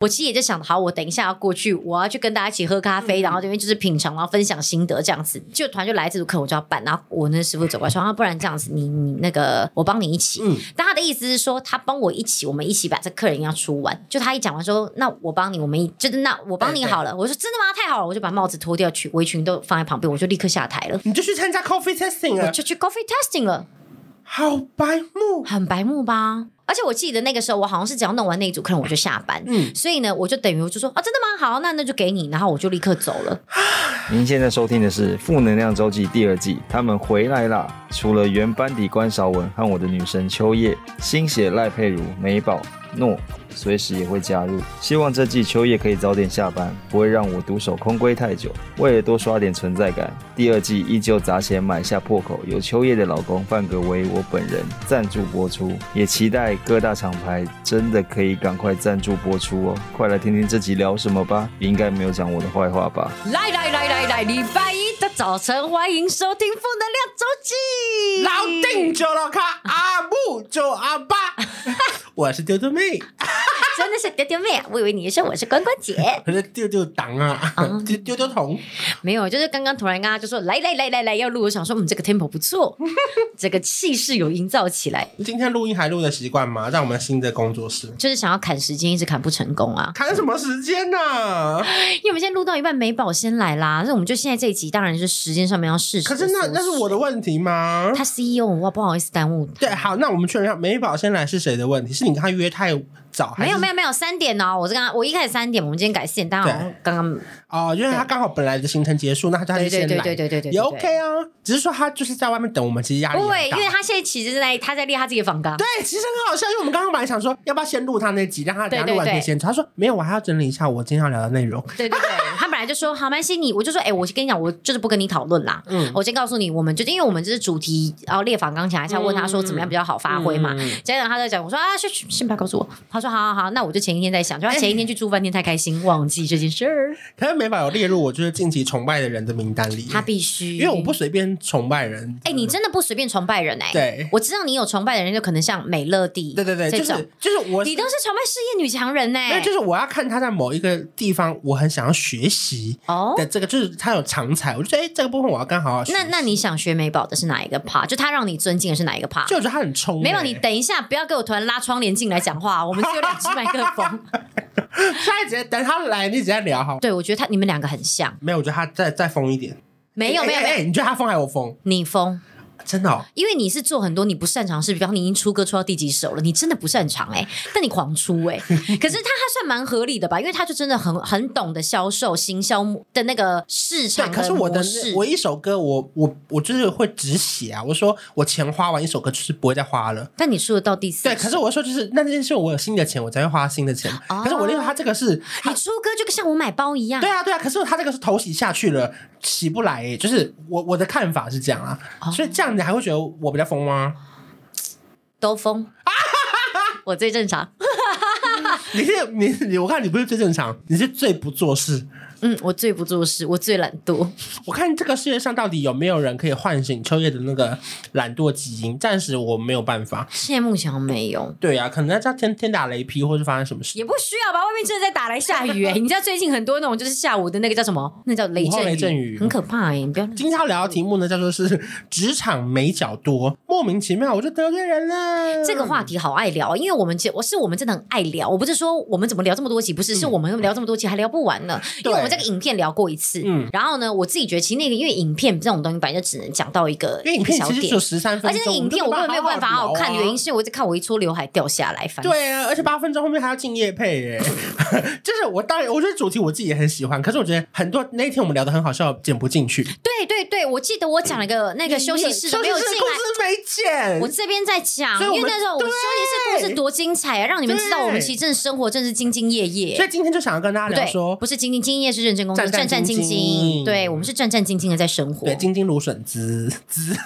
我其实也在想，好，我等一下要过去，我要去跟大家一起喝咖啡，嗯、然后这边就是品尝，然后分享心得这样子。就团就来这组课，我就要办。然后我那师傅走过来说，啊，不然这样子，你你那个我帮你一起。嗯。但他的意思是说，他帮我一起，我们一起把这客人要出完。就他一讲完说，那我帮你，我们一就是那我帮你好了。我说真的吗？太好了，我就把帽子脱掉，去围裙都放在旁边，我就立刻下台了。你就去参加 coffee testing 了，我就去 coffee testing 了。好白目，很白目吧？而且我记得那个时候，我好像是只要弄完那一组，可能我就下班。嗯，所以呢，我就等于我就说啊，真的吗？好，那那就给你，然后我就立刻走了。您现在收听的是《负能量周记》第二季，他们回来啦！除了原班底关韶文和我的女神秋叶，新血赖佩如、美宝诺。随时也会加入，希望这季秋叶可以早点下班，不会让我独守空闺太久。为了多刷点存在感，第二季依旧砸钱买下破口，由秋叶的老公范格为我本人赞助播出，也期待各大厂牌真的可以赶快赞助播出哦！快来听听这集聊什么吧，应该没有讲我的坏话吧？来来来来来，礼拜一早晨，欢迎收听负能量周记。老丁就老卡，阿木就阿爸，我是丢丢妹。真的是丢丢妹啊！我以为你说我是关关姐，可是丢丢党啊，丢丢丢童没有，就是刚刚突然刚刚就说来来来来来要录，我想说我们这个 tempo 不错，这个气势有营造起来。今天录音还录的习惯吗？在我们新的工作室，就是想要砍时间，一直砍不成功啊！砍什么时间呢、啊？因为我们现在录到一半，美宝先来啦，那我们就现在这一集当然是时间上面要试。可是那那是我的问题吗？他 CEO，我不好意思耽误。对，好，那我们确认一下，美宝先来是谁的问题？是你跟他约太早？没有没有没有三点哦，我是刚刚我一开始三点，我们今天改四点，但好像刚刚哦，因为他刚好本来的行程结束，那他就先来，对对对对对对，也 OK 啊，只是说他就是在外面等我们，其实压力对，因为他现在其实是在他在列他自己的访纲，对，其实很好笑，因为我们刚刚本来想说要不要先录他那集，让他等下录完可以先走，他说没有，我还要整理一下我今天要聊的内容，对对对，他本来就说好，蛮系你，我就说哎，我跟你讲，我就是不跟你讨论啦，嗯，我先告诉你，我们就因为我们这是主题，然后列访纲前还是要问他说怎么样比较好发挥嘛，接着他在讲，我说啊，先先不要告诉我，他说好好好，那我就前一天在想，就他前一天去住饭店太开心，忘记这件事儿，可是美宝有列入我就是近期崇拜的人的名单里，他必须，因为我不随便崇拜人，哎，你真的不随便崇拜人哎，对，我知道你有崇拜的人，就可能像美乐蒂，对对对，就是就是我，你都是崇拜事业女强人哎，对，就是我要看他在某一个地方，我很想要学习哦的这个，就是他有长才，我就觉得哎，这个部分我要刚好好学。那那你想学美宝的是哪一个 part？就他让你尊敬的是哪一个 part？就我觉得他很冲，没有，你等一下，不要给我突然拉窗帘进来讲话，我们只有两只麦克风。下一节等他来，你直接聊好。对，我觉得他你们两个很像。没有，我觉得他再再疯一点。没有没有没有，你觉得他疯还是我疯？你疯。真的，哦，因为你是做很多你不擅长的事，比方你已经出歌出到第几首了，你真的不擅长哎，但你狂出哎，可是他还算蛮合理的吧？因为他就真的很很懂得销售、行销的那个市场。可是我的我一首歌，我我我就是会只写啊，我说我钱花完一首歌就是不会再花了。但你出了到第四，对，可是我说就是那件事，我有新的钱，我才会花新的钱。哦，可是我那个他这个是你出歌就像我买包一样，对啊对啊。可是他这个是头洗下去了，起不来哎，就是我我的看法是这样啊，哦，所以这样你还会觉得我。我比较疯吗？都疯，我最正常。你是你你，我看你不是最正常，你是最不做事。嗯，我最不做事，我最懒惰。我看这个世界上到底有没有人可以唤醒秋叶的那个懒惰基因？暂时我没有办法。现在目前没有。对啊，可能在天天打雷劈，或是发生什么事。也不需要吧，外面真的在打雷下雨哎、欸！你知道最近很多那种就是下午的那个叫什么？那叫雷阵雨，雷阵雨很可怕哎、欸！你不要。今天要聊的题目呢，叫做是职场美角多，莫名其妙我就得罪人了。这个话题好爱聊，因为我们我是我们真的很爱聊。我不是说我们怎么聊这么多集，不是，是我们聊这么多集还聊不完呢，因为我们。这个影片聊过一次，嗯，然后呢，我自己觉得其实那个因为影片这种东西本来就只能讲到一个，因为影片其实只有十三分钟，而且那影片我根本没有办法好好看，原因是我在看我一撮刘海掉下来，反正对啊，而且八分钟后面还要敬业配耶，就是我当然我觉得主题我自己也很喜欢，可是我觉得很多那天我们聊的很好笑，剪不进去。对对对，我记得我讲了一个那个休息室没有进来，没剪，我这边在讲，因为那时候我休息室故事多精彩啊，让你们知道我们其实真的生活真是兢兢业业，所以今天就想要跟大家聊说，不是兢兢兢业是认真工作，战战兢兢，对我们是战战兢兢的在生活。对，兢兢如笋子，子，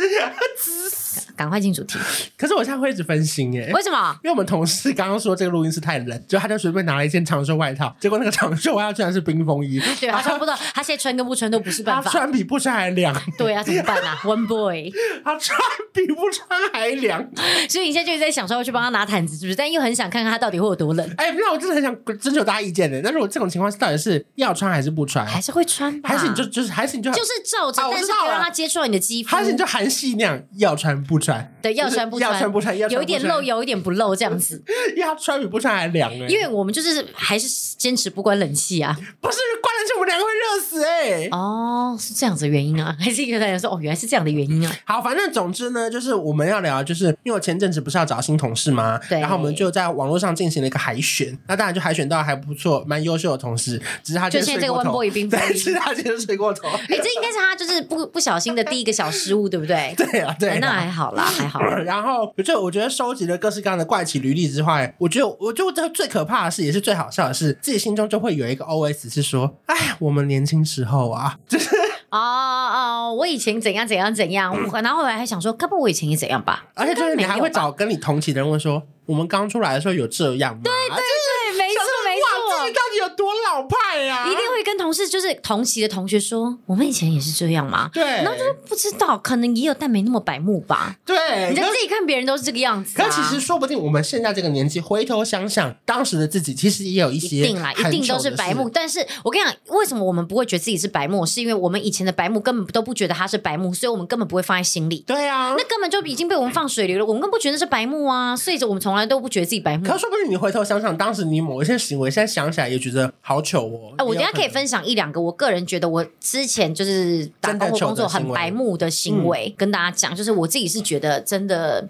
赶快进主题。可是我现在会一直分心耶，为什么？因为我们同事刚刚说这个录音室太冷，就他就随便拿了一件长袖外套，结果那个长袖外套居然是冰风衣。对，他穿不到，他现在穿跟不穿都不是办法。他穿比不穿还凉。对啊，怎么办啊？One boy，他穿比不穿还凉。所以你现在就在想说要去帮他拿毯子，是不是？但又很想看看他到底会有多冷。哎、欸，那我真的很想征求大家意见的。那如果这种情况是到底是要穿还是不穿？还是会穿吧？还是你就就是还是你就就是照着，啊、但是不要让他接触到你的肌肤。还是你就韩系那样要穿不穿？对，要穿不穿？要穿不穿？有一点露，有一点不露，这样子。要穿比不穿还凉哎。因为我们就是还是坚持不关冷气啊。不是关冷气，我们两个会热死哎、欸。哦，是这样子的原因啊？还是一个大家说哦，原来是这样的原因啊？好，反正总之呢，就是我们要聊，就是因为我前阵子不是要找新同事吗？对。然后我们就在网络上进行了一个海选，那当然就海选到还不错，蛮优秀的同事，只是他就现在这个 One Boy 冰 对，是他今天睡过头。哎、欸，这应该是他就是不不小心的第一个小失误，对不对？对 对啊，对啊。那还好啦，还好。然后就我觉得收集了各式各样的怪奇履历之外，我觉得我觉得这最可怕的是，也是最好笑的是，自己心中就会有一个 OS 是说：哎，我们年轻时候啊，就 是哦哦，我以前怎样怎样怎样，然后后来还想说，该不我以前也怎样吧？而且就是你还会找跟你同期的人问说，我们刚出来的时候有这样吗？对对对，没错。到底有多老派呀、啊？一定会跟同事，就是同期的同学说，我们以前也是这样嘛？对，然后就不知道，可能也有，但没那么白目吧。对，你在自己看别人都是这个样子、啊。可其实说不定我们现在这个年纪，回头想想当时的自己，其实也有一些一定啦，一定都是白目。但是我跟你讲，为什么我们不会觉得自己是白目？是因为我们以前的白目根本都不觉得他是白目，所以我们根本不会放在心里。对啊，那根本就已经被我们放水流了，我们根本不觉得是白目啊，所以我们从来都不觉得自己白目。可说不定你回头想想，当时你某一些行为，现在想起来也觉得好糗哦。哎、呃，我等下可以分享一两个，我个人觉得我之前就是打工或工作很白目的行为，嗯、跟大家讲，就是我自己是觉得真的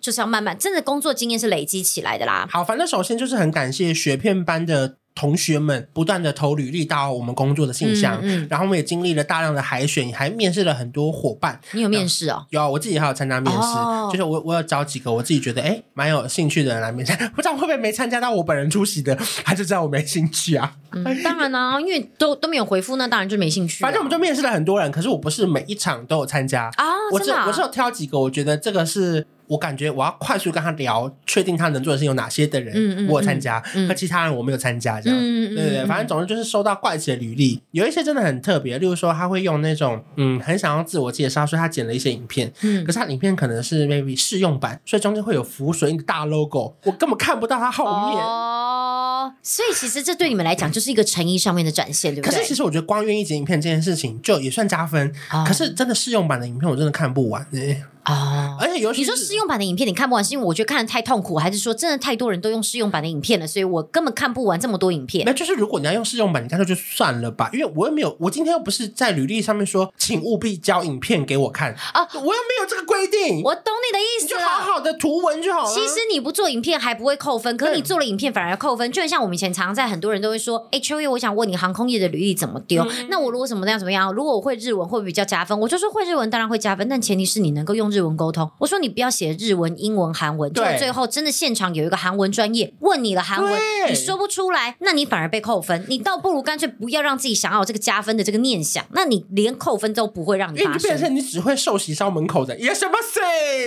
就是要慢慢，真的工作经验是累积起来的啦。好，反正首先就是很感谢雪片般的。同学们不断的投履历到我们工作的信箱，嗯嗯、然后我们也经历了大量的海选，还面试了很多伙伴。你有面试哦？有，我自己还有参加面试，哦、就是我我有找几个我自己觉得哎蛮有兴趣的人来面试，不知道会不会没参加到我本人出席的，他就知道我没兴趣啊。嗯、当然啦、啊，因为都都没有回复，那当然就没兴趣、啊。反正我们就面试了很多人，可是我不是每一场都有参加啊，我只、啊、我是有挑几个，我觉得这个是。我感觉我要快速跟他聊，确定他能做的事有哪些的人，嗯嗯、我有参加，和、嗯、其他人我没有参加，这样，嗯、对对对，反正总之就是收到怪奇的履历，有一些真的很特别，例如说他会用那种，嗯，很想要自我介绍，所以他剪了一些影片，嗯，可是他影片可能是 maybe 试用版，所以中间会有浮水印的大 logo，我根本看不到他后面。哦，所以其实这对你们来讲就是一个诚意上面的展现，对不对？可是其实我觉得光愿意剪影片这件事情就也算加分，哦、可是真的试用版的影片我真的看不完哎。啊！而且尤其你说试用版的影片你看不完，是因为我觉得看得太痛苦，还是说真的太多人都用试用版的影片了，所以我根本看不完这么多影片？那就是如果你要用试用版，你干脆就算了吧，因为我又没有，我今天又不是在履历上面说，请务必交影片给我看啊，我又没有这个规定。我懂你的意思，你就好好的图文就好了。其实你不做影片还不会扣分，可是你做了影片反而要扣分。就很像我们以前常常在很多人都会说，哎、欸，秋叶，我想问你航空业的履历怎么丢？嗯、那我如果怎么那样怎么样？如果我会日文会不会比较加分？我就说会日文当然会加分，但前提是你能够用日文沟通。我说。你不要写日文、英文、韩文，就最后真的现场有一个韩文专业问你了韩文，你说不出来，那你反而被扣分。你倒不如干脆不要让自己想要这个加分的这个念想，那你连扣分都不会让你发生。因为变成你只会受洗烧门口的有什么事？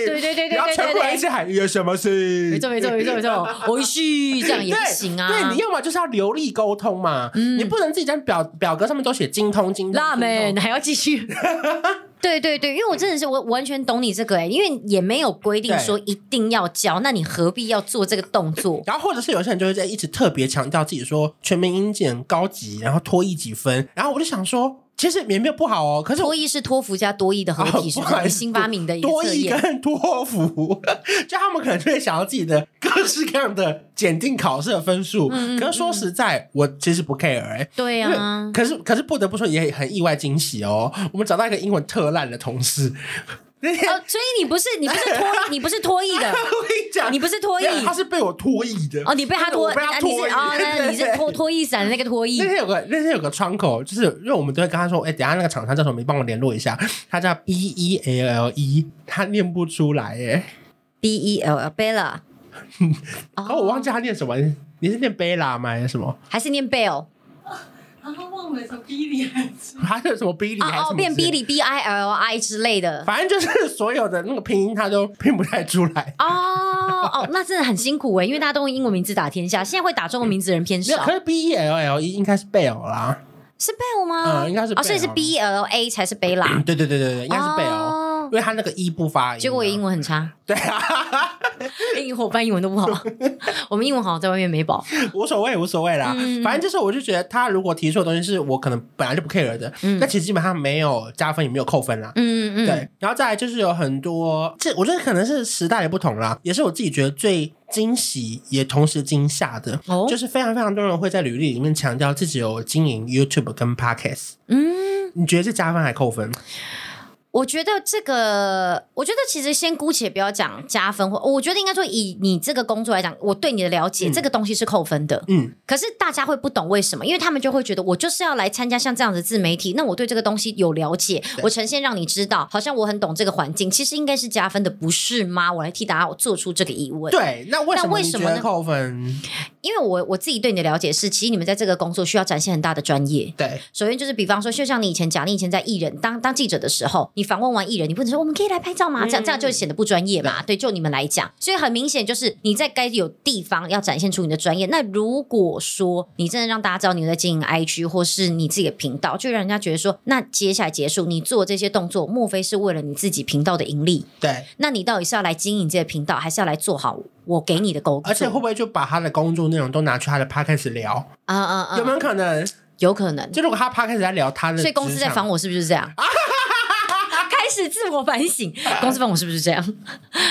对对对对对对，然后全部人一起喊有什么事？没错没错没错没错，我去这样也不行啊。对，你要么就是要流利沟通嘛，嗯、你不能自己在表表格上面都写精通精通。辣妹，你还要继续。对对对，因为我真的是我完全懂你这个哎，因为也没有规定说一定要教，那你何必要做这个动作？然后或者是有些人就会在一直特别强调自己说全民英检高级，然后脱一几分，然后我就想说。其实也没有不好哦，可是多益是托福加多益的合体，是新发明的一个多益跟托福，就他们可能就会想要自己的各式各样的检定考试的分数。嗯、可是说实在，嗯、我其实不 care 哎、欸。对啊，可是可是不得不说，也很意外惊喜哦。我们找到一个英文特烂的同事。哦，所以你不是你不是脱你不是脱衣的，我跟你讲，你不是脱衣，他是被我脱衣的。哦，你被他脱，被他脱役。哦，那你是 脱脱衣伞的那个脱衣。那天有个那天有个窗口，就是因为我们都会跟他说，哎，等下那个厂商叫什么，你帮我联络一下。他叫 B E L L E，他念不出来哎。B E L L Bella，哦，我忘记他念什么，你是念贝拉吗？还是什么？还是念 Bell？然后忘了什么 Billy 还是还有什么 Billy 还是什么变 Billy B I L I 之类的，反正就是所有的那个拼音他都拼不太出来。哦哦，那真的很辛苦哎，因为大家都用英文名字打天下，现在会打中文名字的人偏少。可是 B E L L E 应该是 Bell 啦，是 Bell 吗？嗯，应该是。哦，所以是 B L A 才是贝拉。对对对对对，应该是贝尔。因为他那个一不发音，结果我英文很差。对啊，英语伙伴英文都不好，我们英文好像在外面没保。无所谓，无所谓啦。嗯、反正就是，我就觉得他如果提出的东西是我可能本来就不 care 的，嗯、那其实基本上没有加分，也没有扣分啦。嗯嗯对，然后再来就是有很多，这我觉得可能是时代的不同啦，也是我自己觉得最惊喜也同时惊吓的，哦、就是非常非常多人会在履历里面强调自己有经营 YouTube 跟 Podcast。嗯，你觉得是加分还扣分？我觉得这个，我觉得其实先姑且不要讲加分，或我觉得应该说以你这个工作来讲，我对你的了解，嗯、这个东西是扣分的。嗯，可是大家会不懂为什么？因为他们就会觉得我就是要来参加像这样的自媒体，那我对这个东西有了解，我呈现让你知道，好像我很懂这个环境，其实应该是加分的，不是吗？我来替大家做出这个疑问。对，那为什么扣分？因为我我自己对你的了解是，其实你们在这个工作需要展现很大的专业。对，首先就是比方说，就像你以前讲，你以前在艺人当当记者的时候，你访问完艺人，你不能。说我们可以来拍照吗？这样这样就显得不专业嘛？对，就你们来讲，所以很明显就是你在该有地方要展现出你的专业。那如果说你真的让大家知道你在经营 IG 或是你自己的频道，就让人家觉得说，那接下来结束你做这些动作，莫非是为了你自己频道的盈利？对，那你到底是要来经营这个频道，还是要来做好我给你的工作？而且会不会就把他的工作内容都拿去他的 Podcast 聊？啊啊啊！有没有可能？有可能。就如果他 Podcast 在聊他的，所以公司在防我，是不是这样？是自我反省，公司问我是不是这样？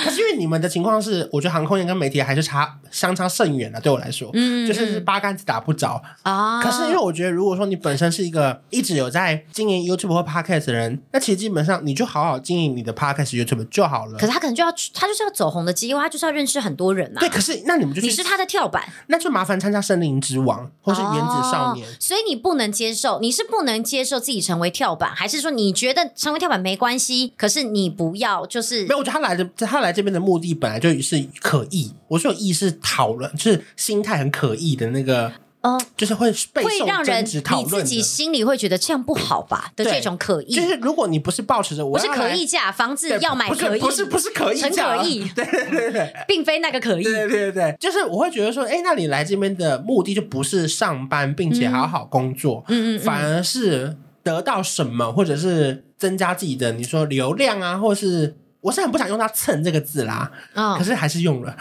可是因为你们的情况是，我觉得航空业跟媒体还是差相差甚远了。对我来说，嗯，就是八竿子打不着啊。可是因为我觉得，如果说你本身是一个一直有在经营 YouTube 或 Podcast 的人，那其实基本上你就好好经营你的 Podcast YouTube 就好了。可是他可能就要他就是要走红的机会，他就是要认识很多人啊。对，可是那你们就是你是他的跳板，那就麻烦参加《森林之王》或是《原子少年》。所以你不能接受，你是不能接受自己成为跳板，还是说你觉得成为跳板没关系？可是你。不要，就是没有。我觉得他来的，他来这边的目的本来就是可疑。我说有意是讨论，就是心态很可疑的那个，嗯，就是会被会让人你自己心里会觉得这样不好吧的这种可疑。就是如果你不是抱持着我不是可疑价，房子要买可疑，不是不是可疑，很可疑，对对对对，并非那个可疑，对对对，就是我会觉得说，哎，那你来这边的目的就不是上班，并且好好工作，嗯嗯，反而是得到什么，或者是。增加自己的，你说流量啊，或是我是很不想用它“蹭”这个字啦，哦、可是还是用了。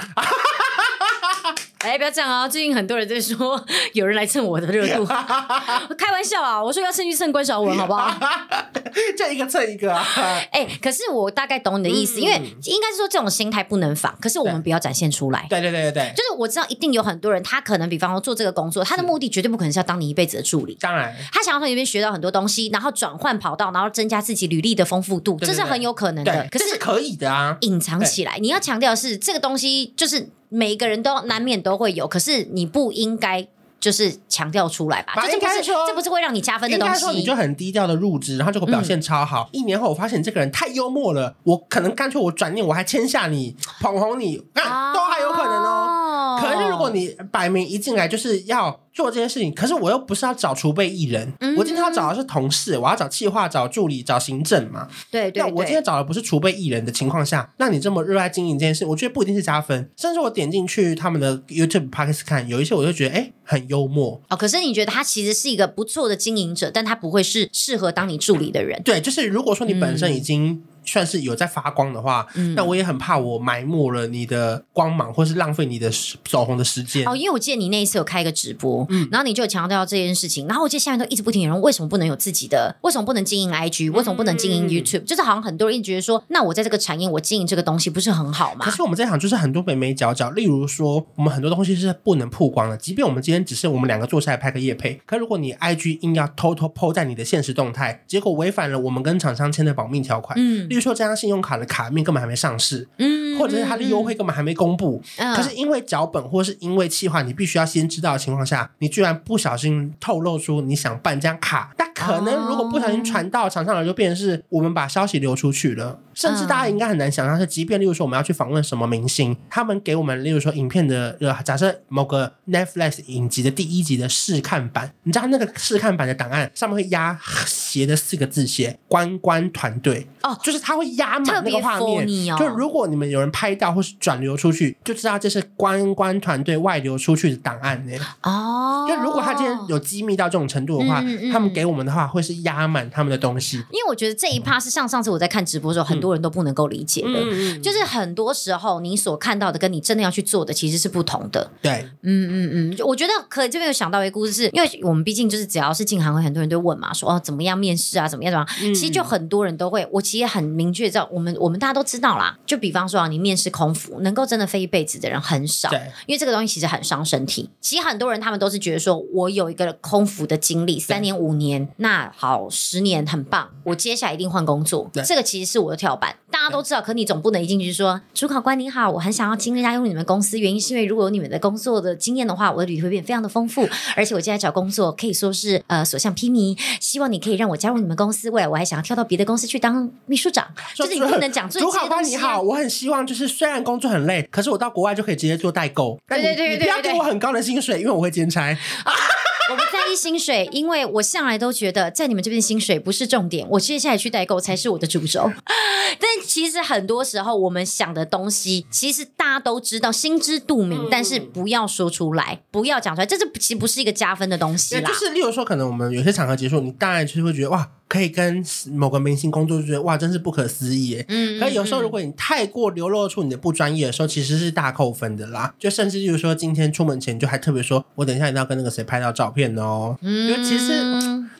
哎，不要这样啊！最近很多人在说有人来蹭我的热度，开玩笑啊！我说要蹭去蹭关晓雯，好不好？这一个蹭一个啊！哎，可是我大概懂你的意思，嗯、因为应该是说这种心态不能仿，可是我们不要展现出来。对对对对对，就是我知道一定有很多人，他可能比方说做这个工作，他的目的绝对不可能是要当你一辈子的助理。当然，他想要从里面学到很多东西，然后转换跑道，然后增加自己履历的丰富度，对对对，这是很有可能的。可是，是可以的啊，隐藏起来。你要强调的是这个东西就是。每一个人都难免都会有，可是你不应该就是强调出来吧？这不是这不是会让你加分的东西。你就很低调的入职，然后结果表现超好。嗯、一年后我发现这个人太幽默了，我可能干脆我转念我还签下你，捧红你，那、啊、都还有可能哦。如果你摆明一进来就是要。做这件事情，可是我又不是要找储备艺人，嗯、我今天要找的是同事，我要找企划、找助理、找行政嘛。对对，我今天找的不是储备艺人的情况下，那你这么热爱经营这件事，我觉得不一定是加分。甚至我点进去他们的 YouTube Podcast 看，有一些我就觉得哎，很幽默哦。可是你觉得他其实是一个不错的经营者，但他不会是适合当你助理的人。对，就是如果说你本身已经。嗯算是有在发光的话，嗯，那我也很怕我埋没了你的光芒，或是浪费你的走红的时间哦。因为我记得你那一次有开一个直播，嗯，然后你就强调这件事情，然后我记得下面都一直不停有人为什么不能有自己的，为什么不能经营 IG，为什么不能经营 YouTube，嗯，就是好像很多人一直觉得说，那我在这个产业我经营这个东西不是很好吗？可是我们在想就是很多美眉角角，例如说我们很多东西是不能曝光的，即便我们今天只是我们两个坐下来拍个夜配，可如果你 IG 硬要偷偷 po 在你的现实动态，结果违反了我们跟厂商签的保密条款，嗯，例如说这张信用卡。的卡面根本还没上市，嗯，或者是它的优惠根本还没公布，嗯，可是因为脚本或是因为企划，你必须要先知道的情况下，你居然不小心透露出你想办这张卡，那可能如果不小心传到场上来，就变成是我们把消息流出去了。甚至大家应该很难想象，是即便例如说我们要去访问什么明星，他们给我们例如说影片的呃，假设某个 Netflix 影集的第一集的试看版，你知道那个试看版的档案上面会压斜的四个字写关关团队哦，就是他会压满那个画面，哦、就如果你们有人拍到或是转流出去，就知道这是关关团队外流出去的档案呢。哦，就如果他今天有机密到这种程度的话，嗯嗯、他们给我们的话会是压满他们的东西。因为我觉得这一趴是像上次我在看直播的时候，很多人都不能够理解的，嗯、就是很多时候你所看到的跟你真的要去做的其实是不同的。对，嗯嗯嗯，我觉得可这边有想到一个故事是，是因为我们毕竟就是只要是进行会，很多人都问嘛，说哦怎么样面试啊，怎么样怎么样，其实就很多人都会，我其实很明确知道，我们我们大家都知道啦。就比方说啊，你面试空服，能够真的飞一辈子的人很少，对，因为这个东西其实很伤身体。其实很多人他们都是觉得说，我有一个空服的经历，三年五年，那好十年很棒，我接下来一定换工作，这个其实是我的跳板。大家都知道，可你总不能一进去说，主考官您好，我很想要进加入你们公司，原因是因为如果有你们的工作的经验的话，我的履历会变非常的丰富，而且我现在找工作可以说是呃所向披靡，希望你可以让我加入你们公司，未来我还想要跳到别的公司去当秘书长，就是你不能讲。主考官你好，我很希望就是虽然工作很累，可是我到国外就可以直接做代购，对对对对不要给我很高的薪水，因为我会兼差。我不在意薪水，因为我向来都觉得在你们这边薪水不是重点，我接下来去代购才是我的主轴。但其实很多时候我们想的东西，其实大家都知道，心知肚明，但是不要说出来，不要讲出来，这是其实不是一个加分的东西啦。就是例如说，可能我们有些场合结束，你大概就是会觉得哇。可以跟某个明星工作，就觉得哇，真是不可思议。嗯，可有时候如果你太过流露出你的不专业的时候，其实是大扣分的啦。就甚至就是说，今天出门前就还特别说，我等一下一定要跟那个谁拍到照片哦。嗯，因为其实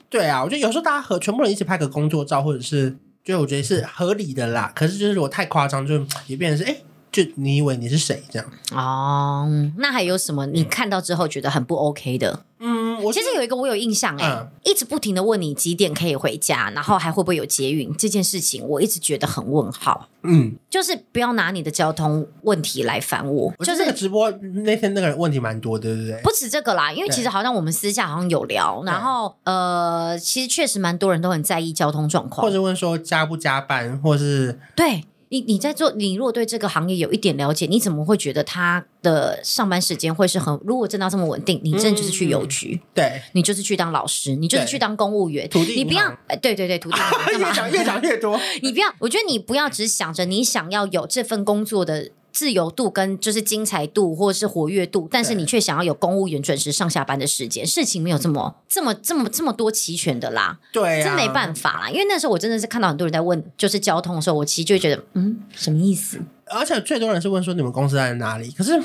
对啊，我觉得有时候大家和全部人一起拍个工作照，或者是，就我觉得是合理的啦。可是就是如果太夸张，就也变成是哎。诶就你以为你是谁这样？哦，那还有什么你看到之后觉得很不 OK 的？嗯，我其实有一个我有印象哎、欸，嗯、一直不停的问你几点可以回家，然后还会不会有捷运这件事情，我一直觉得很问号。嗯，就是不要拿你的交通问题来烦我。就是那个直播那天那个问题蛮多的，对不对？不止这个啦，因为其实好像我们私下好像有聊，然后呃，其实确实蛮多人都很在意交通状况，或者问说加不加班，或是对。你你在做，你如果对这个行业有一点了解，你怎么会觉得他的上班时间会是很？如果真的这么稳定，你真的就是去邮局，嗯、对，你就是去当老师，你就是去当公务员，土地你不要，哎，对对对，土地 越讲越讲越多，你不要，我觉得你不要只想着你想要有这份工作的。自由度跟就是精彩度或者是活跃度，但是你却想要有公务员准时上下班的时间，事情没有这么这么这么这么多齐全的啦。对、啊，真没办法啦。因为那时候我真的是看到很多人在问，就是交通的时候，我其实就会觉得，嗯，什么意思？而且最多人是问说你们公司在哪里？可是。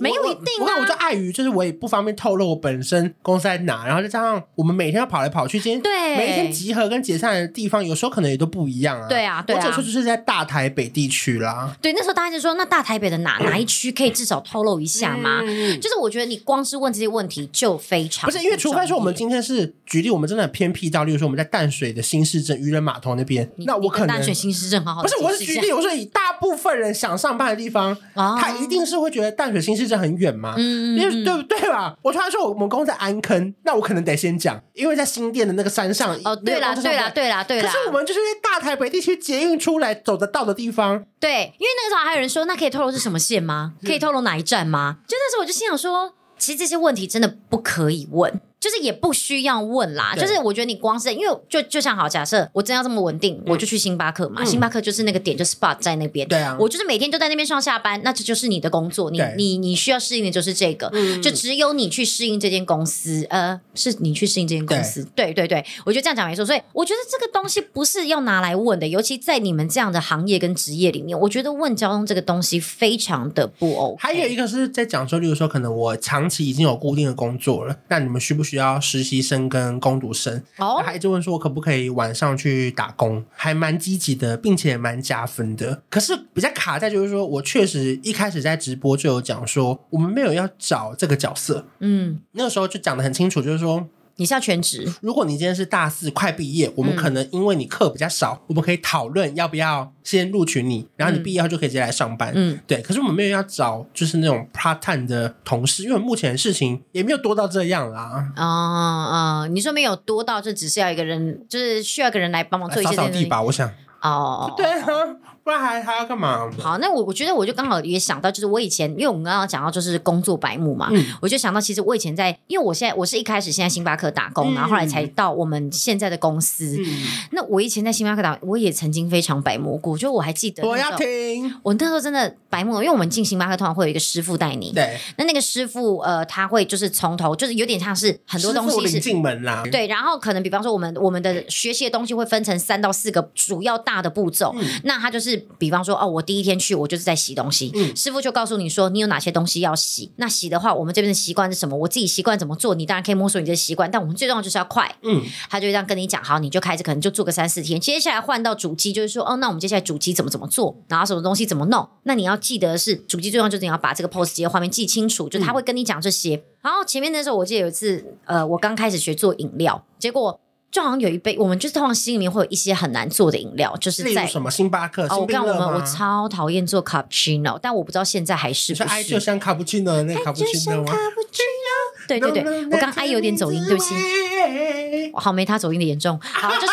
没有一定啊，我看我就碍于，就是我也不方便透露我本身公司在哪，然后再加上我们每天要跑来跑去，今天对每一天集合跟解散的地方，有时候可能也都不一样啊。对啊，对啊，或者说就是在大台北地区啦。对，那时候大家就说，那大台北的哪 哪一区可以至少透露一下吗？嗯、就是我觉得你光是问这些问题就非常不是，因为除非说我们今天是举例，我们真的很偏僻到，例如说我们在淡水的新市镇渔人码头那边，那我可能淡水新市镇好好不是，我是举例，我说以大部分人想上班的地方，哦、他一定是会觉得淡水新市镇很远吗？嗯，因为对不对吧？我突然说我们公司在安坑，那我可能得先讲，因为在新店的那个山上。哦，对啦，对啦，对啦，对啦。可是我们就是在大台北地区捷运出来走得到的地方。对，因为那个时候还有人说，那可以透露是什么线吗？可以透露哪一站吗？就那时候我就心想说，其实这些问题真的不可以问。就是也不需要问啦，就是我觉得你光是因为就就像好假设我真要这么稳定，嗯、我就去星巴克嘛，嗯、星巴克就是那个点就 spot 在那边，对啊，我就是每天都在那边上下班，那这就是你的工作，你你你需要适应的就是这个，嗯、就只有你去适应这间公司，呃，是你去适应这间公司，对，对对对，我觉得这样讲没错，所以我觉得这个东西不是要拿来问的，尤其在你们这样的行业跟职业里面，我觉得问交通这个东西非常的不 OK。还有一个是在讲说，例如说可能我长期已经有固定的工作了，那你们需不需要实习？生跟工读生，哦，他一直问说，我可不可以晚上去打工？还蛮积极的，并且蛮加分的。可是比较卡在就是说，我确实一开始在直播就有讲说，我们没有要找这个角色。嗯，那个时候就讲的很清楚，就是说。你是要全职？如果你今天是大四快毕业，我们可能因为你课比较少，嗯、我们可以讨论要不要先录取你，然后你毕业后就可以直接来上班。嗯，对。可是我们没有要找就是那种 part time 的同事，因为目前的事情也没有多到这样啦。哦哦，你说没有多到，就只是要一个人，就是需要一个人来帮忙做一些扫地吧？我想。哦，对啊。不然还还要干嘛？好，那我我觉得我就刚好也想到，就是我以前，因为我们刚刚讲到就是工作白目嘛，嗯、我就想到其实我以前在，因为我现在我是一开始现在星巴克打工，嗯、然后后来才到我们现在的公司。嗯、那我以前在星巴克打，我也曾经非常白目过，就我还记得我要听，我那时候真的白目，因为我们进星巴克通常会有一个师傅带你，对，那那个师傅呃他会就是从头就是有点像是很多东西是进门啦，对，然后可能比方说我们我们的学习的东西会分成三到四个主要大的步骤，嗯、那他就是比方说哦。我第一天去，我就是在洗东西。嗯，师傅就告诉你说，你有哪些东西要洗。那洗的话，我们这边的习惯是什么？我自己习惯怎么做，你当然可以摸索你的习惯。但我们最重要就是要快。嗯，他就这样跟你讲，好，你就开始可能就做个三四天。接下来换到主机，就是说，哦，那我们接下来主机怎么怎么做，然后什么东西怎么弄。那你要记得是主机最重要就是你要把这个 POS 机的画面记清楚，就他会跟你讲这些。嗯，然后前面那时候，我记得有一次，呃，我刚开始学做饮料，结果。就好像有一杯，我们就是通常心里面会有一些很难做的饮料，就是在什么星巴克、哦、我跟我们我超讨厌做卡布奇诺，但我不知道现在还是不是。就像卡布奇诺那个卡布奇诺吗？对对对，我刚爱有点走音，对不起，好没他走音的严重。好，就是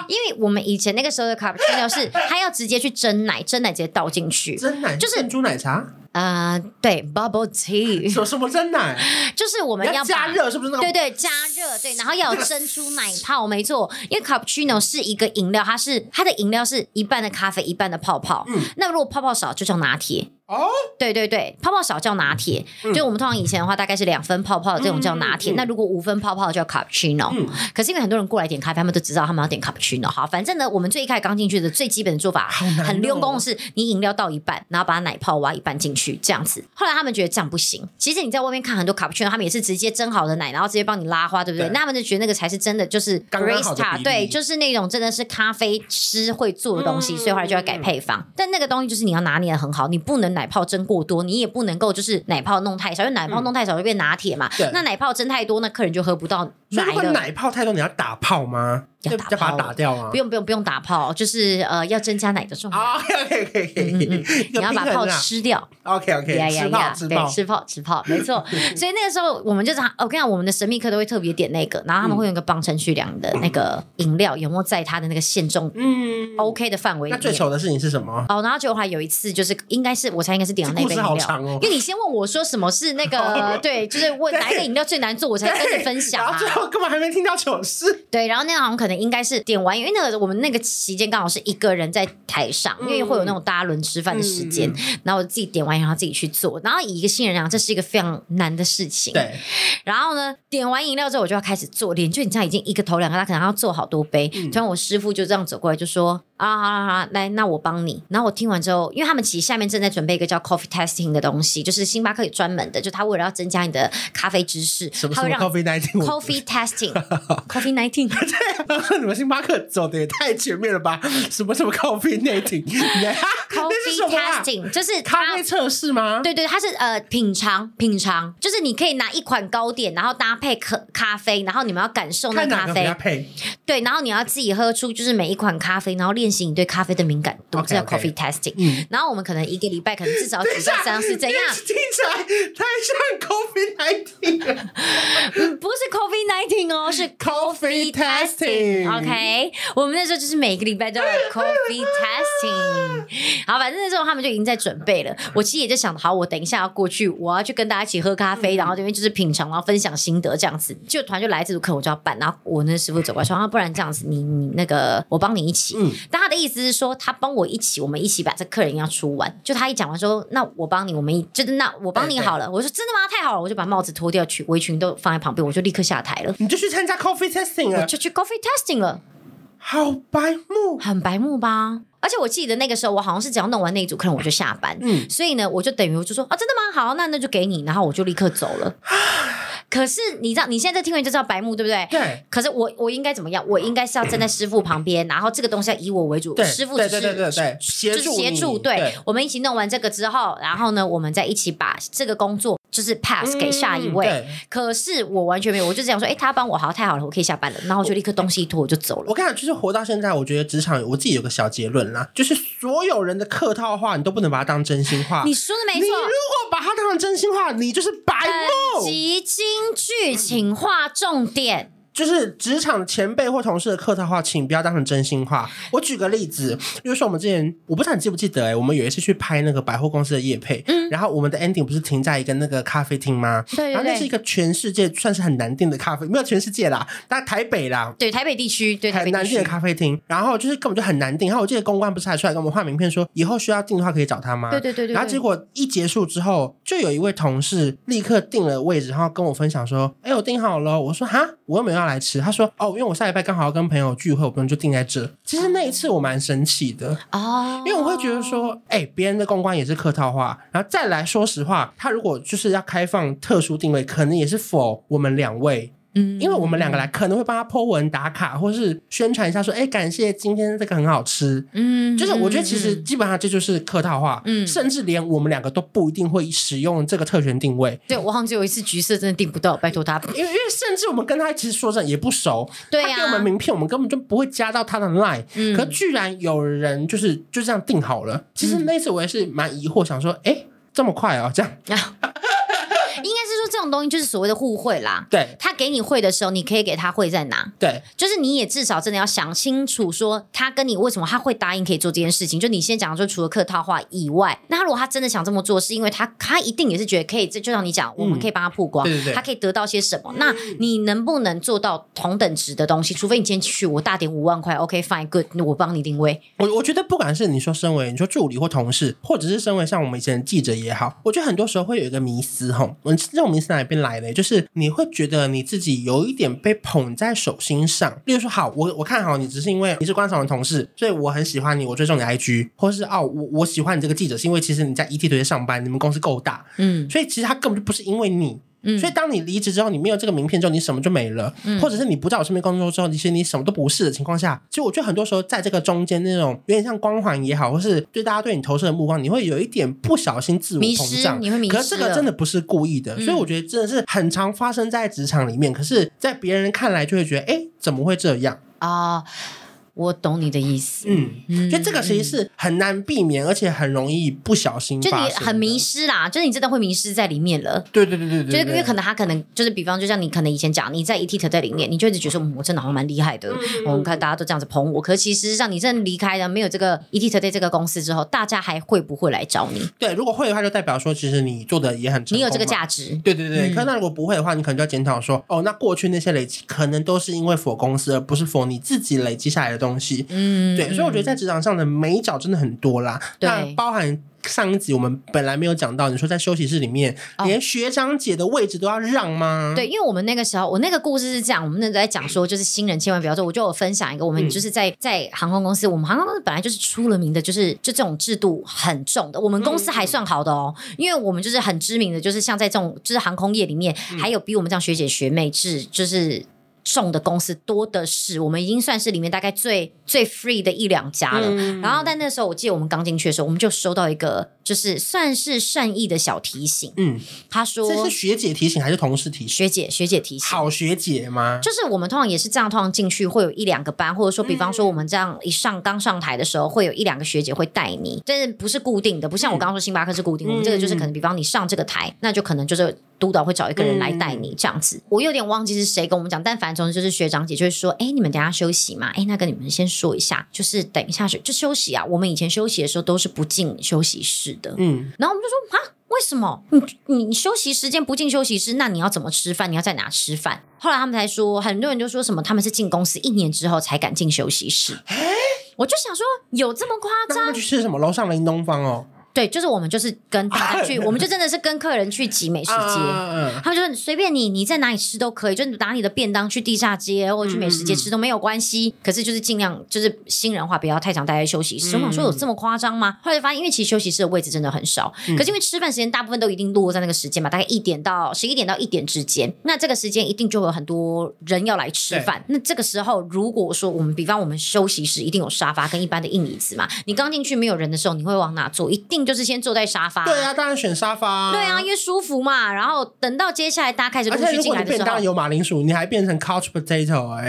因为我们以前那个时候的卡布奇诺是，它要直接去蒸奶，蒸奶直接倒进去，蒸奶就是珍珠奶茶。呃，对，bubble tea，什么什么蒸奶，就是我们要，要加热，是不是？对对，加热，对，然后要有珍珠奶泡，没错。因为 cappuccino 是一个饮料，它是它的饮料是一半的咖啡，一半的泡泡。嗯，那如果泡泡少，就叫拿铁。哦，对对对，泡泡少叫拿铁，嗯、就我们通常以前的话，大概是两分泡泡的这种叫拿铁。嗯嗯、那如果五分泡泡的叫 cappuccino。嗯、可是因为很多人过来点咖啡，他们都知道他们要点 cappuccino。好，反正呢，我们最一开始刚进去的最基本的做法，哦、很用功的是，你饮料倒一半，然后把奶泡挖一半进去，这样子。后来他们觉得这样不行。其实你在外面看很多 cappuccino，他们也是直接蒸好的奶，然后直接帮你拉花，对不对？对，那他们就觉得那个才是真的，就是 barista，对，就是那种真的是咖啡师会做的东西。嗯、所以后来就要改配方。嗯、但那个东西就是你要拿捏的很好，你不能奶泡蒸过多。你也不能够就是奶泡弄太少，因为奶泡弄太少就变拿铁嘛。嗯、那奶泡蒸太多，那客人就喝不到奶了。奶泡太多，你要打泡吗？要打泡，打掉吗？不用不用不用打泡，就是呃要增加奶的重量。OK OK OK，你要把泡吃掉。OK OK，吃泡吃泡吃泡吃泡，没错。所以那个时候我们就是，我跟你讲，我们的神秘客都会特别点那个，然后他们会用一个磅秤去量的那个饮料有没有在它的那个限重嗯 OK 的范围。那最糗的事情是什么？哦，然后就还有一次就是应该是我猜应该是点了那杯饮料，因为你先问我说什么是那个 对，就是问哪一个饮料最难做，我才跟你分享啊。最后根本还没听到糗事。对，然后那个好像可能应该是点完。因为那个我们那个期间刚好是一个人在台上，因为会有那种大家轮吃饭的时间，嗯、然后我自己点完然后自己去做，然后以一个新人来讲，这是一个非常难的事情。对，然后呢，点完饮料之后我就要开始做，脸就你这样已经一个头两个，他可能要做好多杯。嗯、突然我师傅就这样走过来就说。啊，好好好，来，那我帮你。然后我听完之后，因为他们其实下面正在准备一个叫 coffee testing 的东西，就是星巴克有专门的，就他为了要增加你的咖啡知识，什么什么 coffee nineteen，coffee testing，coffee nineteen。对，你们星巴克走的也太前面了吧？什么什么 coffee nineteen，coffee testing，就是咖啡测试吗？对对，它是呃品尝品尝，就是你可以拿一款糕点，然后搭配可咖啡，然后你们要感受那咖啡，对，然后你要自己喝出就是每一款咖啡，然后练习你对咖啡的敏感度，这叫 coffee testing。嗯，然后我们可能一个礼拜可能至少举办三次，怎样？听起来太像 coffee nineteen 了。不是 coffee nineteen 哦，是 coffee testing。OK，我们那时候就是每个礼拜都有 coffee testing。好，反正那时候他们就已经在准备了。我其实也就想，好，我等一下要过去，我要去跟大家一起喝咖啡，然后这边就是品尝，然后分享心得这样子。就团就来这组课，我就要办。然后我那师傅走过来说，啊，不然这样子，你你那个我帮你一起。嗯。但他的意思是说，他帮我一起，我们一起把这客人要出完。就他一讲完说，那我帮你，我们一就是那我帮你好了。我说真的吗？太好了，我就把帽子脱掉，去围裙都放在旁边，我就立刻下台了。你就去参加 coffee testing 了，我就去 coffee testing 了。好白目，很白目吧？而且我记得那个时候，我好像是只要弄完那一组客人，我就下班。嗯，所以呢，我就等于我就说啊，真的吗？好，那那就给你，然后我就立刻走了。可是你知道，你现在在听完就知道白目，对不对？对。可是我我应该怎么样？我应该是要站在师傅旁边，然后这个东西要以我为主。对。师傅只是协助协助。对。我们一起弄完这个之后，然后呢，我们再一起把这个工作就是 pass 给下一位。嗯、可是我完全没有，我就这样说，哎、欸，他帮我好，太好了，我可以下班了。然后我就立刻东西一拖，我就走了。我跟你讲，就是活到现在，我觉得职场我自己有个小结论啦，就是所有人的客套话，你都不能把它当真心话。你说的没错。你如果把它当成真心话，你就是白目。集金句，请划重点。就是职场前辈或同事的客套话，请不要当成真心话。我举个例子，比如说我们之前，我不知道你记不记得、欸，哎，我们有一次去拍那个百货公司的夜配，嗯，然后我们的 ending 不是停在一个那个咖啡厅吗？对，然后那是一个全世界算是很难订的咖啡，没有全世界啦，但台北啦，对，台北地区，对，难订的咖啡厅，然后就是根本就很难订。然后我记得公关不是还出来跟我们换名片说，以后需要订的话可以找他吗？对对对对。然后结果一结束之后，就有一位同事立刻订了位置，然后跟我分享说：“哎，我订好了。”我说：“哈，我又没有要来吃。”他说。哦，因为我下礼拜刚好要跟朋友聚会，我朋友就定在这。其实那一次我蛮生气的哦，因为我会觉得说，哎、欸，别人的公关也是客套话，然后再来说实话，他如果就是要开放特殊定位，可能也是 for 我们两位。嗯，因为我们两个来可能会帮他 po 文打卡，或是宣传一下，说，哎，感谢今天这个很好吃。嗯，就是我觉得其实基本上这就是客套话。嗯，甚至连我们两个都不一定会使用这个特权定位。对，我好像只有一次橘色真的订不到，拜托他。因为因为甚至我们跟他其实说真的也不熟，对呀、啊，他给我们名片，我们根本就不会加到他的 line。嗯，可居然有人就是就这样订好了。其实那次我也是蛮疑惑，想说，哎，这么快啊，这样。应 该是说这种东西就是所谓的互惠啦。对，他给你会的时候，你可以给他会在哪？对，就是你也至少真的要想清楚，说他跟你为什么他会答应可以做这件事情。就你先讲说，除了客套话以外，那他如果他真的想这么做，是因为他他一定也是觉得可以，这就像你讲，我们可以帮他曝光，嗯、对对对，他可以得到些什么？那你能不能做到同等值的东西？除非你今天去我大点五万块，OK fine good，我帮你定位。我我觉得不管是你说身为你说助理或同事，或者是身为像我们以前的记者也好，我觉得很多时候会有一个迷思哈，我这种名词哪边来的？就是你会觉得你自己有一点被捧在手心上。例如说，好，我我看好你，只是因为你是观察的同事，所以我很喜欢你，我追踪你 IG，或是哦，我我喜欢你这个记者，是因为其实你在 ETtoday 上班，你们公司够大，嗯，所以其实他根本就不是因为你。嗯，所以当你离职之后，你没有这个名片之后，你什么就没了。嗯，或者是你不在我身边工作之后，其实你什么都不是的情况下，其实我觉得很多时候在这个中间那种有点像光环也好，或是对大家对你投射的目光，你会有一点不小心自我膨胀，你会迷失。可是这个真的不是故意的，嗯，所以我觉得真的是很常发生在职场里面。可是，在别人看来就会觉得，哎，怎么会这样啊？呃我懂你的意思，嗯，就这个其实是很难避免，而且很容易不小心，就你很迷失啦，就是你真的会迷失在里面了。对对对对对，就是因为可能他可能就是，比方就像你可能以前讲，你在 ETtoday 里面，你就一直觉得说，我真的好像蛮厉害的，我们看大家都这样子捧我，可是其实上你真的离开了，没有这个 ETtoday 这个公司之后，大家还会不会来找你？对，如果会的话，就代表说其实你做的也很你有这个价值。对对对，可是那如果不会的话，你可能就要检讨说，哦，那过去那些累积可能都是因为 for 公司，而不是 for 你自己累积下来的东西。嗯。对，所以我觉得在职场上的美角真的很多啦。对，那包含上一集我们本来没有讲到，你说在休息室里面，哦、连学长姐的位置都要让吗？对，因为我们那个时候，我那个故事是这样，我们那时候在讲说，就是新人千万不要做。我就有分享一个，我们就是在、嗯、在航空公司，我们航空公司本来就是出了名的，就是就这种制度很重的。我们公司还算好的哦，嗯、因为我们就是很知名的，就是像在这种就是航空业里面，嗯、还有比我们这样学姐学妹制，就是。重的公司多的是，我们已经算是里面大概最最 free 的一两家了。嗯、然后，但那时候我记得我们刚进去的时候，我们就收到一个就是算是善意的小提醒。嗯，他说这是学姐提醒还是同事提醒？学姐，学姐提醒。好学姐吗？就是我们通常也是这样，通常进去会有一两个班，或者说，比方说我们这样一上刚上台的时候，会有一两个学姐会带你，但是不是固定的，不像我刚刚说星巴克是固定。嗯、我们这个就是可能，比方你上这个台，那就可能就是。督导会找一个人来带你这样子，我有点忘记是谁跟我们讲，但反正就是学长姐就会说，哎，你们等一下休息嘛，哎，那跟你们先说一下，就是等一下就休息啊。我们以前休息的时候都是不进休息室的，嗯，然后我们就说啊，为什么你你休息时间不进休息室？那你要怎么吃饭？你要在哪吃饭？后来他们才说，很多人就说什么他们是进公司一年之后才敢进休息室，诶我就想说有这么夸张？那去吃什么？楼上林东方哦。对，就是我们就是跟大家去，我们就真的是跟客人去挤美食街，啊、他们就随便你，你在哪里吃都可以，就拿你的便当去地下街或者去美食街吃都没有关系。嗯、可是就是尽量就是新人话，不要太常待在休息室。我想、嗯、说有这么夸张吗？后来发现，因为其实休息室的位置真的很少，嗯、可是因为吃饭时间大部分都一定落在那个时间嘛，大概一点到十一点到一点之间，那这个时间一定就会有很多人要来吃饭。那这个时候，如果说我们比方我们休息室一定有沙发跟一般的硬椅子嘛，你刚进去没有人的时候，你会往哪坐？一定。定就是先坐在沙发。对啊，当然选沙发。对啊，因为舒服嘛。然后等到接下来大家开始陆续进来的时候，当有马铃薯，你还变成 couch potato 哎、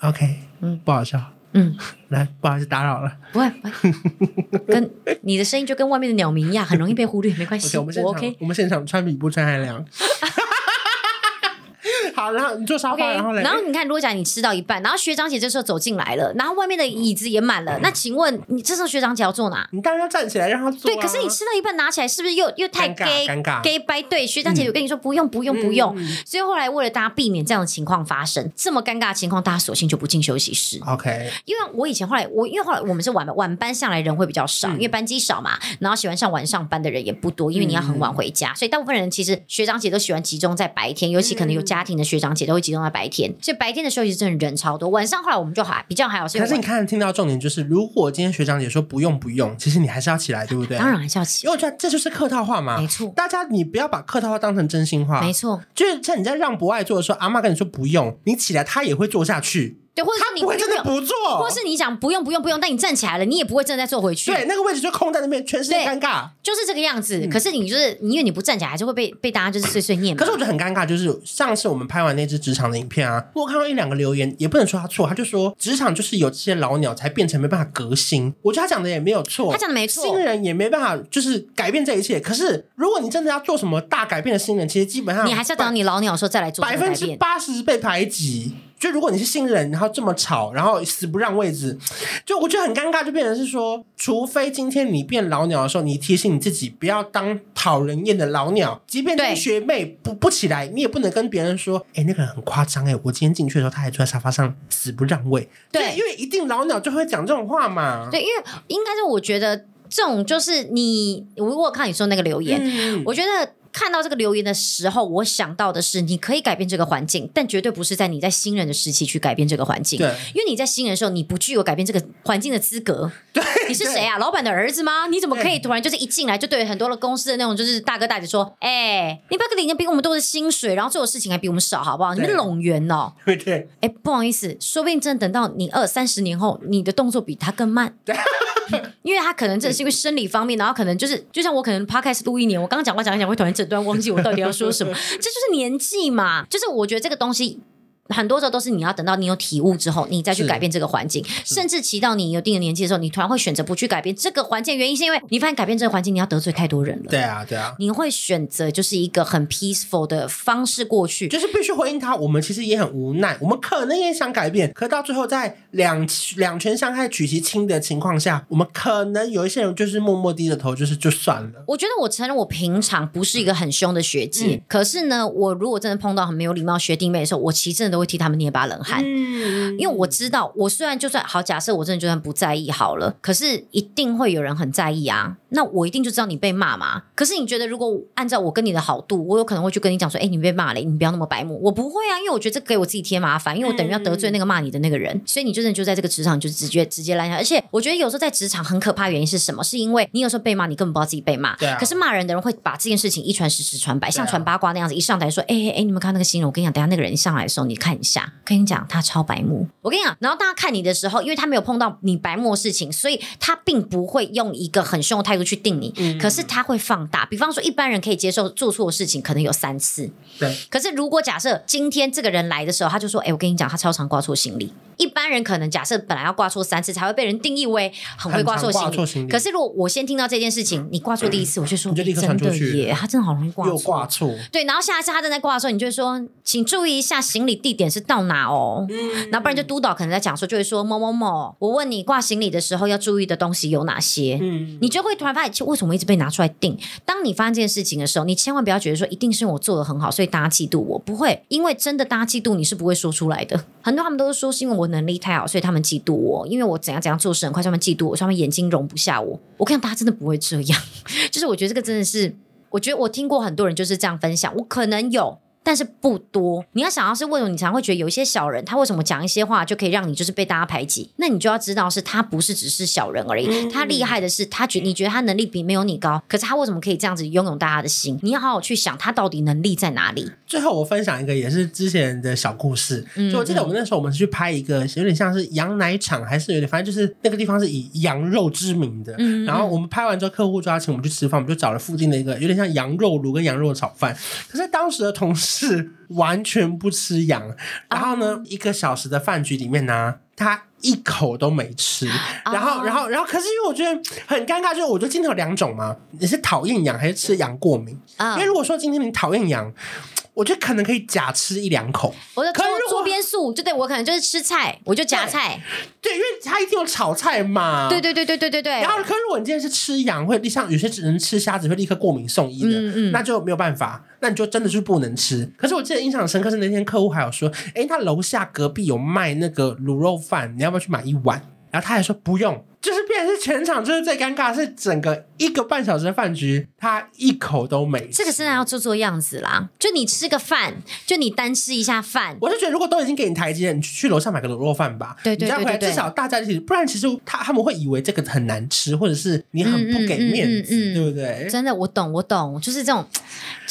欸。OK，嗯，不好笑。嗯，来，不好意思打扰了。不会，不会。跟你的声音就跟外面的鸟鸣一样，很容易被忽略，没关系。Okay, 我们现场，OK，我们现场穿比不穿还凉。好，然后你坐沙发然后嘞，然后你看，如果讲你吃到一半，然后学长姐这时候走进来了，然后外面的椅子也满了，嗯、那请问你这时候学长姐要坐哪？你当然要站起来让他坐、啊。对，可是你吃到一半拿起来，是不是又又太尴尴尬？尴掰对，学长姐有跟你说不用不用不用，所以后来为了大家避免这样的情况发生，这么尴尬的情况，大家索性就不进休息室。OK，因为我以前后来我因为后来我们是晚晚班下来人会比较少，嗯、因为班机少嘛，然后喜欢上晚上班的人也不多，因为你要很晚回家，嗯、所以大部分人其实学长姐都喜欢集中在白天，尤其可能有家庭的学长姐都会集中在白天，所以白天的休息真的人超多。晚上后来我们就还比较还好。可是你看，听到重点就是，如果今天学长姐说不用不用，其实你还是要起来，对不对？当然还是要起来，因为我觉得这就是客套话嘛。没错，大家你不要把客套话当成真心话。没错，就是像你在让博爱做的时候，阿妈跟你说不用，你起来他也会做下去。对，或者是你不会真的不做，或是你讲不用不用不用，但你站起来了，你也不会真的再坐回去。对，那个位置就空在那边，全是尴尬，就是这个样子。嗯、可是你就是，因为你不站起来，还是会被被大家就是碎碎念。可是我觉得很尴尬，就是上次我们拍完那支职场的影片啊，我看到一两个留言，也不能说他错，他就说职场就是有这些老鸟才变成没办法革新。我觉得他讲的也没有错，他讲的没错，新人也没办法就是改变这一切。可是如果你真的要做什么大改变的新人，其实基本上你还是要等你老鸟的时候再来做。百分之八十被排挤。就如果你是新人，然后这么吵，然后死不让位置，就我觉得很尴尬，就变成是说，除非今天你变老鸟的时候，你提醒你自己不要当讨人厌的老鸟，即便那学妹不不起来，你也不能跟别人说，哎、欸，那个人很夸张，哎，我今天进去的时候，他还坐在沙发上死不让位。对，因为一定老鸟就会讲这种话嘛。对，因为应该是我觉得这种就是你，我我看你说那个留言，嗯、我觉得。看到这个留言的时候，我想到的是，你可以改变这个环境，但绝对不是在你在新人的时期去改变这个环境。对，因为你在新人的时候，你不具有改变这个环境的资格。对，你是谁啊？老板的儿子吗？你怎么可以突然就是一进来就对很多的公司的那种就是大哥大姐说，哎、欸，你不要领的比我们多的薪水，然后做的事情还比我们少，好不好？你们拢员哦。对 对。哎，不好意思，说不定真的等到你二三十年后，你的动作比他更慢。对。因为他可能这是因为生理方面，然后可能就是就像我可能 podcast 录一年，我刚刚讲话讲一讲会突然整段忘记我到底要说什么，这就是年纪嘛，就是我觉得这个东西。很多时候都是你要等到你有体悟之后，你再去改变这个环境，甚至骑到你有一定的年纪的时候，你突然会选择不去改变这个环境。原因是因为你发现改变这个环境，你要得罪太多人了。对啊，对啊，你会选择就是一个很 peaceful 的方式过去，就是必须回应他。我们其实也很无奈，我们可能也想改变，可到最后在两两权相害取其轻的情况下，我们可能有一些人就是默默低着头，就是就算了。我觉得我承认我平常不是一个很凶的学姐，嗯、可是呢，我如果真的碰到很没有礼貌学弟妹的时候，我其实真的都会替他们捏把冷。嗯，因为我知道，我虽然就算好，假设我真的就算不在意好了，可是一定会有人很在意啊。那我一定就知道你被骂嘛。可是你觉得，如果按照我跟你的好度，我有可能会去跟你讲说，哎、欸，你被骂了，你不要那么白目。我不会啊，因为我觉得这给我自己添麻烦，因为我等于要得罪那个骂你的那个人。所以你真的就在这个职场就直接直接烂下。而且我觉得有时候在职场很可怕，原因是什么？是因为你有时候被骂，你根本不知道自己被骂。对啊。可是骂人的人会把这件事情一传十，十传百，像传八卦那样子，一上台说，哎哎哎，你们看那个新人，我跟你讲，等下那个人一上来的时候，你看一下，跟你讲，他超白目。我跟你讲，然后大家看你的时候，因为他没有碰到你白目的事情，所以他并不会用一个很凶的态度去定你。嗯。可是他会放大，比方说一般人可以接受做错的事情可能有三次。对。可是如果假设今天这个人来的时候，他就说：“哎，我跟你讲，他超常挂错行李。”一般人可能假设本来要挂错三次才会被人定义为很会挂错行李。行李可是如果我先听到这件事情，你挂错第一次，我就说：“你就立刻传出去。”真的耶，他真的好容易挂错。又挂错。对，然后下一次他正在挂的时候，你就会说：“请注意一下行李地点是到哪哦。”嗯。然后不然就督导可能在讲说，就会说：“某某某，我问你挂行李的时候要注意的东西有哪些？”嗯。你就会突然发现，为什么一直被拿出来定？当你发现这件事情的时候，你千万不要觉得说一定是我做得很好，所以大家嫉妒我。不会，因为真的大家嫉妒你是不会说出来的。很多他们都是说是因为我能力太好，所以他们嫉妒我。因为我怎样怎样做事很快，他们嫉妒我，他们眼睛容不下我。我看大家真的不会这样，就是我觉得这个真的是，我觉得我听过很多人就是这样分享。我可能有。但是不多。你要想要是为什么你才会觉得有一些小人，他为什么讲一些话就可以让你就是被大家排挤？那你就要知道是他不是只是小人而已，嗯、他厉害的是他觉你觉得他能力比没有你高，可是他为什么可以这样子拥有大家的心？你要好好去想他到底能力在哪里。最后我分享一个也是之前的小故事，嗯、就我记得我们那时候我们是去拍一个有点像是羊奶厂，还是有点反正就是那个地方是以羊肉知名的。嗯、然后我们拍完之后，客户就要请我们去吃饭，我们就找了附近的一个有点像羊肉炉跟羊肉炒饭。可是当时的同事完全不吃羊，然后呢，一个小时的饭局里面呢，他一口都没吃。然后，然后，然后，可是因为我觉得很尴尬，就是我觉得今天有两种嘛，你是讨厌羊还是吃羊过敏？因为如果说今天你讨厌羊。我觉得可能可以假吃一两口，我的桌桌边素就对我可能就是吃菜，我就夹菜对，对，因为它一定有炒菜嘛。对对对对对对对。然后，可是如果你今天是吃羊，会立像有些只能吃虾子会立刻过敏送医的，嗯嗯，那就没有办法，那你就真的是不能吃。可是我记得印象深刻是那天客户还有说，哎，他楼下隔壁有卖那个卤肉饭，你要不要去买一碗？然后他还说不用。就是变成是全场，就是最尴尬是整个一个半小时的饭局，他一口都没。这个真的要做做样子啦，就你吃个饭，就你单吃一下饭。我就觉得，如果都已经给你台阶，你去楼上买个卤肉饭吧。对对对对，至少大家一起，不然其实他他们会以为这个很难吃，或者是你很不给面子，嗯嗯嗯嗯嗯、对不对？真的，我懂，我懂，就是这种，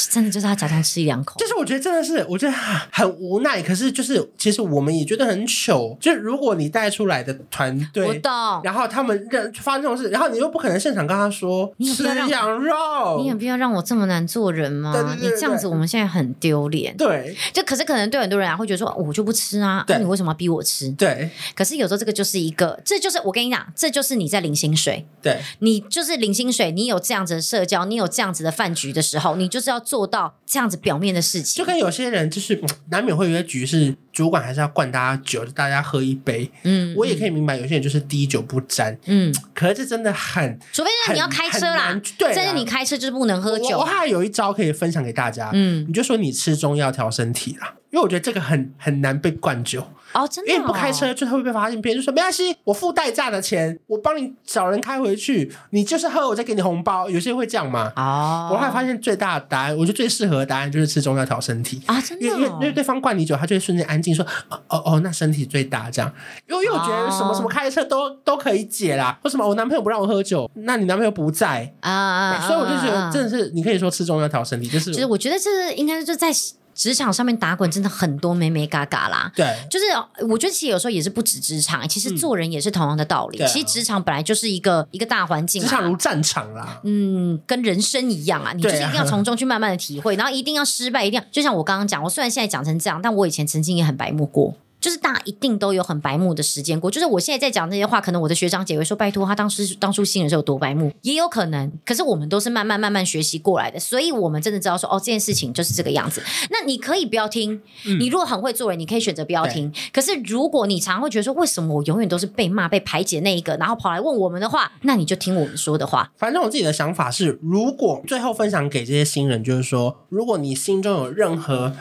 真的就是他假装吃一两口。就是我觉得真的是，我觉得很无奈。可是就是，其实我们也觉得很糗。就是如果你带出来的团队，我懂，然后他们认发生。这种事，然后你又不可能现场跟他说吃羊肉，你有必要让我这么难做人吗？对对对对，你这样子，我们现在很丢脸。对，就可是可能对很多人啊，会觉得说，我就不吃啊，那、啊、你为什么要逼我吃？对。可是有时候这个就是一个，这就是我跟你讲，这就是你在领薪水。对，你就是领薪水，你有这样子的社交，你有这样子的饭局的时候，你就是要做到这样子表面的事情。就跟有些人就是难免会有些局是主管还是要灌大家酒，大家喝一杯。嗯，我也可以明白，有些人就是滴酒不沾。嗯，可是这真的很。除非是你要开车啦，对，但是你开车就是不能喝酒。我还有一招可以分享给大家，嗯，你就说你吃中药调身体啦，因为我觉得这个很很难被灌酒。哦，真的、哦，因为不开车就会被发现。别人就说没关系，我付代驾的钱，我帮你找人开回去，你就是喝，我再给你红包。有些人会这样嘛？哦，我后来发现最大的答案，我觉得最适合的答案就是吃中药调身体啊，真的、哦，因为因为对方灌你酒，他就会瞬间安静说哦哦哦，那身体最大这样。因为因为我觉得什么什么开车都都可以解啦，为什么我男朋友不让我喝酒？那你男朋友不在啊，啊，所以我就觉得真的是你可以说吃中药调身体，就是其实我觉得这是应该就在。职场上面打滚真的很多美美嘎嘎啦，对，就是我觉得其实有时候也是不止职场，其实做人也是同样的道理。嗯、其实职场本来就是一个一个大环境，职场如战场啦，嗯，跟人生一样啊，你就是一定要从中去慢慢的体会，然后一定要失败，一定要就像我刚刚讲，我虽然现在讲成这样，但我以前曾经也很白目过。就是大家一定都有很白目的时间过，就是我现在在讲这些话，可能我的学长姐会说：“拜托，他当时当初新人时候有多白目，也有可能。”可是我们都是慢慢慢慢学习过来的，所以我们真的知道说：“哦，这件事情就是这个样子。”那你可以不要听，你如果很会做人，你可以选择不要听。嗯、可是如果你常会觉得说：“为什么我永远都是被骂、被排挤的那一个？”然后跑来问我们的话，那你就听我们说的话。反正我自己的想法是，如果最后分享给这些新人，就是说，如果你心中有任何。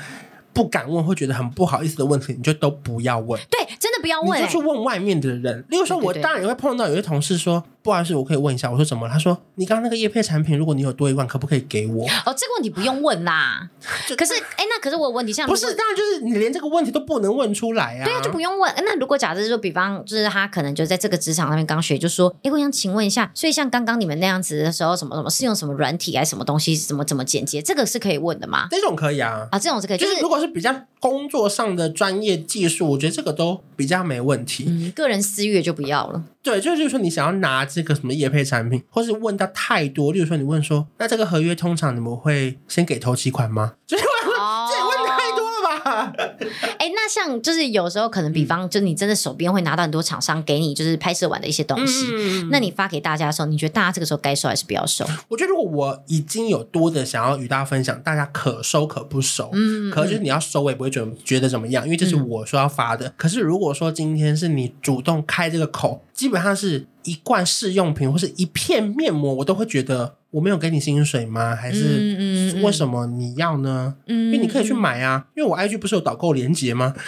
不敢问，会觉得很不好意思的问题，你就都不要问。对，真的不要问，你就去问外面的人。例如说，我当然也会碰到有些同事说。不好意思，我可以问一下，我说怎么？他说你刚刚那个叶配产品，如果你有多一万，可不可以给我？哦，这个问题不用问啦。可是，哎，那可是我有问题，像不是，当然就是你连这个问题都不能问出来啊。对啊，就不用问。那如果假设说，比方就是他可能就在这个职场上面刚学，就说，哎，我想请问一下，所以像刚刚你们那样子的时候，什么什么是用什么软体还是什么东西，怎么怎么剪接，这个是可以问的吗？这种可以啊。啊，这种是可以，就是如果是比较工作上的专业技术，我觉得这个都比较没问题。嗯，个人私欲就不要了。对，就是就是说，你想要拿这个什么业配产品，或是问到太多，例如说你问说，那这个合约通常你们会先给头期款吗？就是问，哦、这问太多了吧？哎、欸，那像就是有时候可能，比方就你真的手边会拿到很多厂商给你就是拍摄完的一些东西，嗯、那你发给大家的时候，你觉得大家这个时候该收还是不要收？我觉得如果我已经有多的想要与大家分享，大家可收可不收。嗯，可是就是你要收，我也不会觉得觉得怎么样，因为这是我说要发的。嗯、可是如果说今天是你主动开这个口。基本上是一罐试用品或是一片面膜，我都会觉得我没有给你薪水吗？还是为什么你要呢？嗯，因为你可以去买啊，因为我 IG 不是有导购连接吗？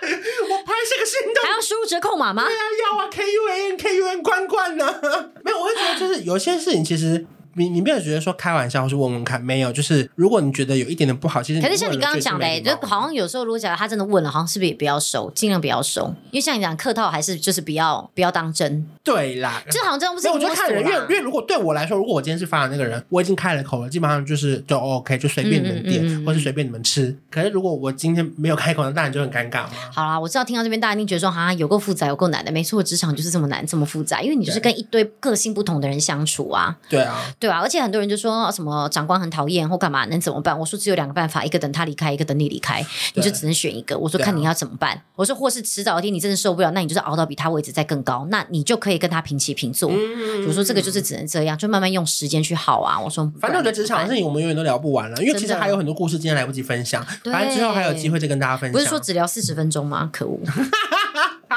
我拍这个心动还要输入折扣码吗？对啊，要啊，K U N K U N 罐罐呢？没有，我会觉得就是有些事情其实。你你没有觉得说开玩笑或是问问看，没有，就是如果你觉得有一点点不好，其实可是像你刚刚讲的、欸，就好像有时候如果假如他真的问了，好像是不是也不要收，尽量不要收，因为像你讲客套还是就是不要不要当真。对啦，就好像这样不是？我觉得看人，因为因为如果对我来说，如果我今天是发的那个人，我已经开了口了，基本上就是就 OK，就随便你们点，嗯嗯嗯、或是随便你们吃。可是如果我今天没有开口，那当然就很尴尬嘛。好啦，我知道听到这边大家一定觉得说，啊，有够复杂，有够难的。没错，职场就是这么难，这么复杂，因为你就是跟一堆个性不同的人相处啊。对啊，对啊，而且很多人就说什么长官很讨厌或干嘛，能怎么办？我说只有两个办法，一个等他离开，一个等你离开，你就只能选一个。我说看你要怎么办。我说或是迟早一天你真的受不了，那你就是熬到比他位置再更高，那你就可以跟他平起平坐。嗯、我说这个就是只能这样，就慢慢用时间去耗啊。我说，反正我觉得职场的事情我们永远都聊不完了，因为其实还有很多故事今天来不及分享，反正之后还有机会再跟大家分享。不是说只聊四十分钟吗？可恶！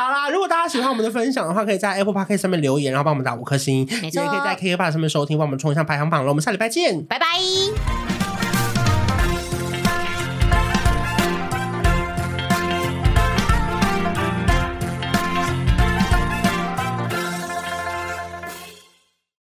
好啦，如果大家喜欢我们的分享的话，可以在 Apple Podcast 上面留言，然后帮我们打五颗星，也可以在 KKBOX 上面收听，帮我们冲一下排行榜了。我们下礼拜见，拜拜。